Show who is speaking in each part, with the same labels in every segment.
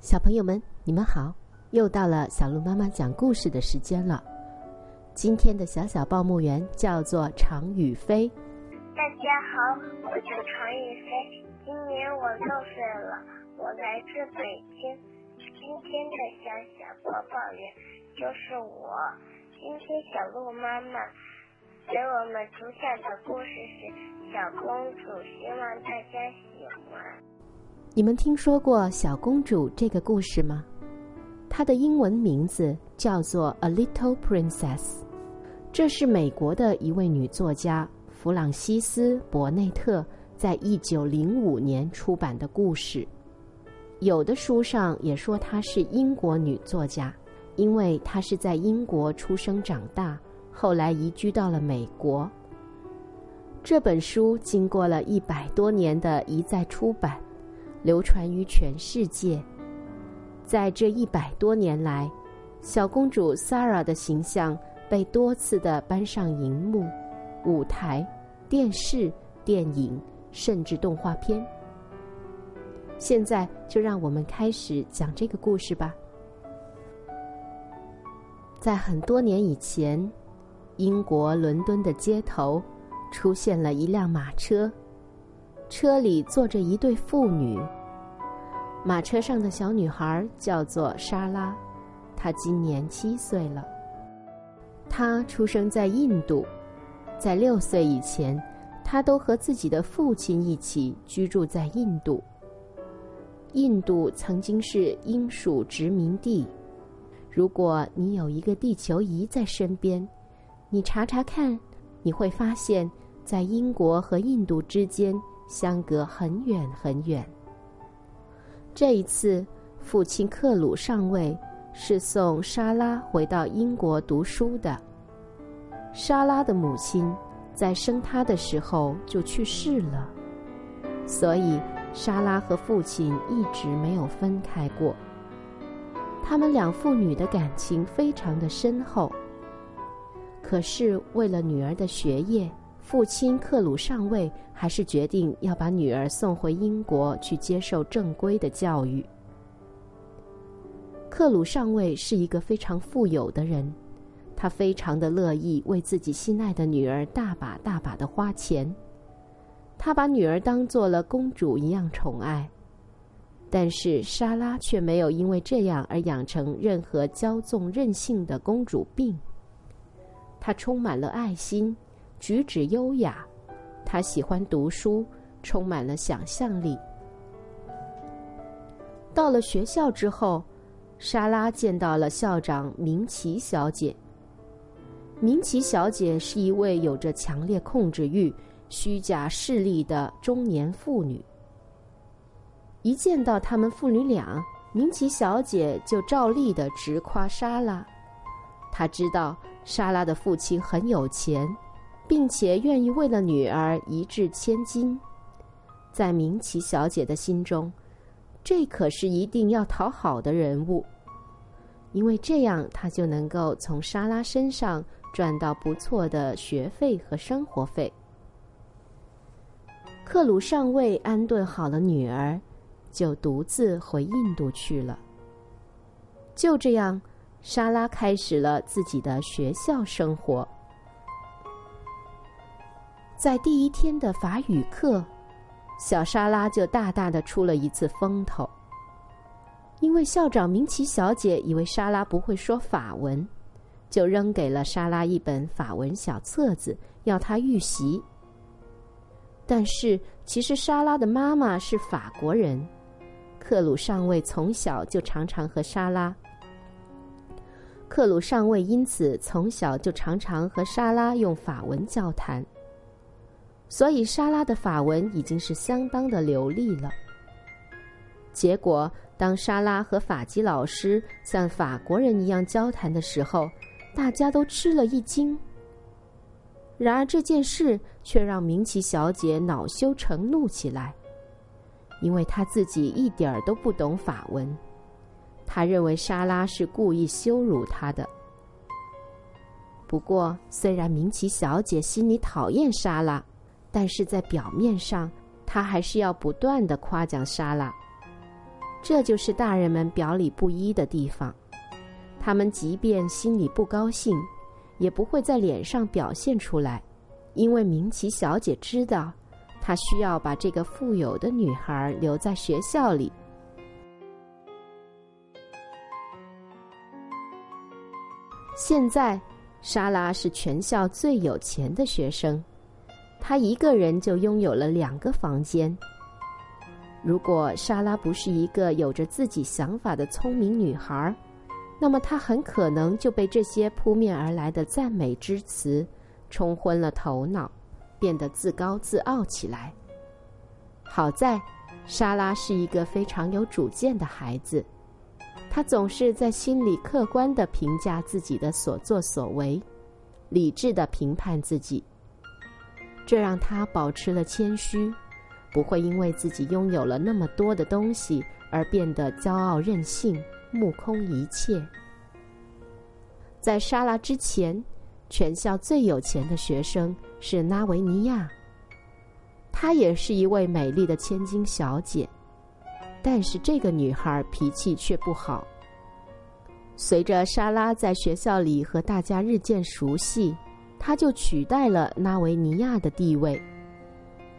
Speaker 1: 小朋友们，你们好！又到了小鹿妈妈讲故事的时间了。今天的小小报幕员叫做常宇飞。
Speaker 2: 大家好，我叫常宇飞，今年我六岁了，我来自北京。今天的小小播报员就是我。今天小鹿妈妈给我们主讲的故事是《小公主》，希望大家喜欢。
Speaker 1: 你们听说过小公主这个故事吗？它的英文名字叫做《A Little Princess》，这是美国的一位女作家弗朗西斯·伯内特在一九零五年出版的故事。有的书上也说她是英国女作家，因为她是在英国出生长大，后来移居到了美国。这本书经过了一百多年的一再出版。流传于全世界。在这一百多年来，小公主 s a r a 的形象被多次的搬上荧幕、舞台、电视、电影，甚至动画片。现在就让我们开始讲这个故事吧。在很多年以前，英国伦敦的街头出现了一辆马车。车里坐着一对妇女。马车上的小女孩叫做莎拉，她今年七岁了。她出生在印度，在六岁以前，她都和自己的父亲一起居住在印度。印度曾经是英属殖民地。如果你有一个地球仪在身边，你查查看，你会发现在英国和印度之间。相隔很远很远。这一次，父亲克鲁上尉是送莎拉回到英国读书的。莎拉的母亲在生她的时候就去世了，所以莎拉和父亲一直没有分开过。他们两父女的感情非常的深厚。可是为了女儿的学业。父亲克鲁上尉还是决定要把女儿送回英国去接受正规的教育。克鲁上尉是一个非常富有的人，他非常的乐意为自己心爱的女儿大把大把的花钱，他把女儿当做了公主一样宠爱。但是莎拉却没有因为这样而养成任何骄纵任性的公主病，她充满了爱心。举止优雅，他喜欢读书，充满了想象力。到了学校之后，莎拉见到了校长明奇小姐。明奇小姐是一位有着强烈控制欲、虚假势力的中年妇女。一见到他们父女俩，明奇小姐就照例的直夸莎拉。她知道莎拉的父亲很有钱。并且愿意为了女儿一掷千金，在明奇小姐的心中，这可是一定要讨好的人物，因为这样她就能够从莎拉身上赚到不错的学费和生活费。克鲁上尉安顿好了女儿，就独自回印度去了。就这样，莎拉开始了自己的学校生活。在第一天的法语课，小莎拉就大大的出了一次风头。因为校长明奇小姐以为莎拉不会说法文，就扔给了莎拉一本法文小册子，要她预习。但是其实莎拉的妈妈是法国人，克鲁上尉从小就常常和莎拉，克鲁上尉因此从小就常常和莎拉用法文交谈。所以，莎拉的法文已经是相当的流利了。结果，当莎拉和法基老师像法国人一样交谈的时候，大家都吃了一惊。然而，这件事却让明奇小姐恼羞成怒起来，因为她自己一点儿都不懂法文。她认为莎拉是故意羞辱她的。不过，虽然明奇小姐心里讨厌莎拉。但是在表面上，他还是要不断的夸奖莎拉。这就是大人们表里不一的地方。他们即便心里不高兴，也不会在脸上表现出来，因为明奇小姐知道，她需要把这个富有的女孩留在学校里。现在，莎拉是全校最有钱的学生，她一个人就拥有了两个房间。如果莎拉不是一个有着自己想法的聪明女孩，那么她很可能就被这些扑面而来的赞美之词冲昏了头脑，变得自高自傲起来。好在，莎拉是一个非常有主见的孩子，她总是在心里客观地评价自己的所作所为，理智地评判自己，这让她保持了谦虚。不会因为自己拥有了那么多的东西而变得骄傲任性、目空一切。在莎拉之前，全校最有钱的学生是拉维尼亚。她也是一位美丽的千金小姐，但是这个女孩脾气却不好。随着莎拉在学校里和大家日渐熟悉，他就取代了拉维尼亚的地位。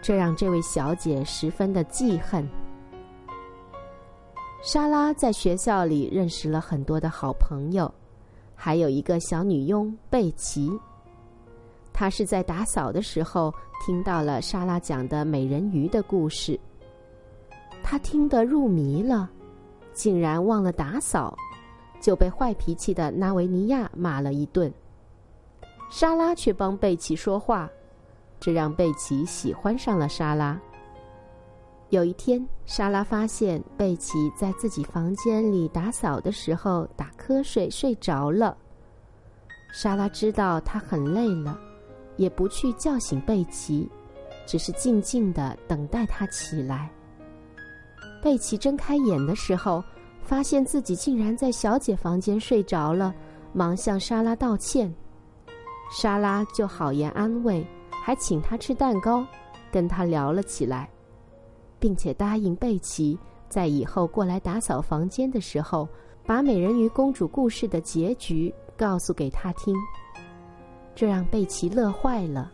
Speaker 1: 这让这位小姐十分的记恨。莎拉在学校里认识了很多的好朋友，还有一个小女佣贝奇。她是在打扫的时候听到了莎拉讲的美人鱼的故事，她听得入迷了，竟然忘了打扫，就被坏脾气的纳维尼亚骂了一顿。莎拉却帮贝奇说话。这让贝奇喜欢上了莎拉。有一天，莎拉发现贝奇在自己房间里打扫的时候打瞌睡睡着了。莎拉知道他很累了，也不去叫醒贝奇，只是静静的等待他起来。贝奇睁开眼的时候，发现自己竟然在小姐房间睡着了，忙向莎拉道歉。莎拉就好言安慰。还请他吃蛋糕，跟他聊了起来，并且答应贝奇在以后过来打扫房间的时候，把美人鱼公主故事的结局告诉给他听。这让贝奇乐坏了，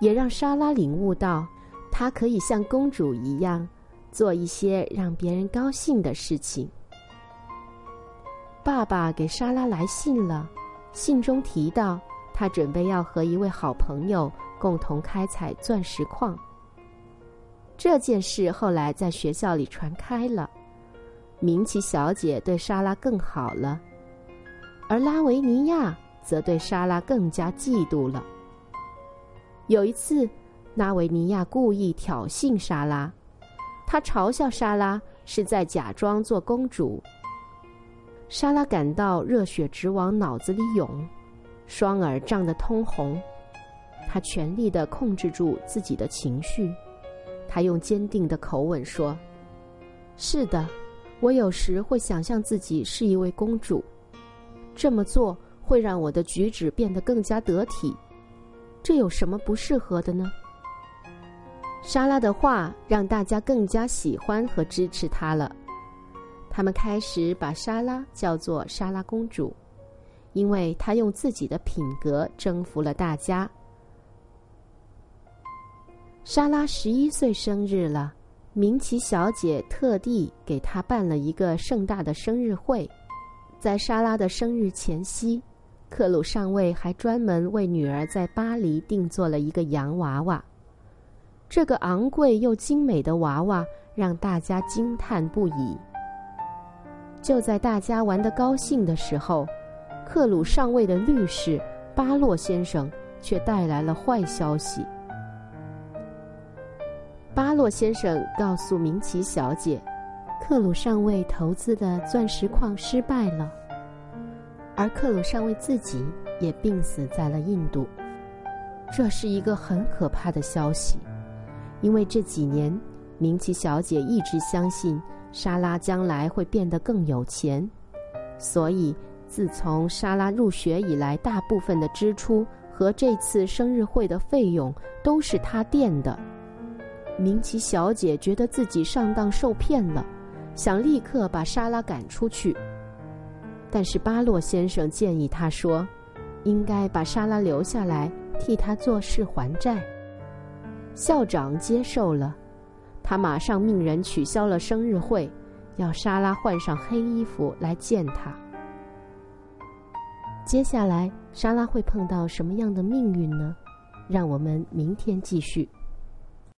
Speaker 1: 也让莎拉领悟到，她可以像公主一样，做一些让别人高兴的事情。爸爸给莎拉来信了，信中提到。他准备要和一位好朋友共同开采钻石矿。这件事后来在学校里传开了，明奇小姐对莎拉更好了，而拉维尼亚则对莎拉更加嫉妒了。有一次，拉维尼亚故意挑衅莎拉，她嘲笑莎拉是在假装做公主。莎拉感到热血直往脑子里涌。双耳胀得通红，他全力的控制住自己的情绪。他用坚定的口吻说：“是的，我有时会想象自己是一位公主，这么做会让我的举止变得更加得体。这有什么不适合的呢？”莎拉的话让大家更加喜欢和支持她了。他们开始把莎拉叫做莎拉公主。因为她用自己的品格征服了大家。莎拉十一岁生日了，明奇小姐特地给她办了一个盛大的生日会。在莎拉的生日前夕，克鲁上尉还专门为女儿在巴黎定做了一个洋娃娃。这个昂贵又精美的娃娃让大家惊叹不已。就在大家玩得高兴的时候。克鲁上尉的律师巴洛先生却带来了坏消息。巴洛先生告诉明奇小姐，克鲁上尉投资的钻石矿失败了，而克鲁上尉自己也病死在了印度。这是一个很可怕的消息，因为这几年明奇小姐一直相信莎拉将来会变得更有钱，所以。自从莎拉入学以来，大部分的支出和这次生日会的费用都是他垫的。明奇小姐觉得自己上当受骗了，想立刻把莎拉赶出去。但是巴洛先生建议他说：“应该把莎拉留下来，替他做事还债。”校长接受了，他马上命人取消了生日会，要莎拉换上黑衣服来见他。接下来，莎拉会碰到什么样的命运呢？让我们明天继续。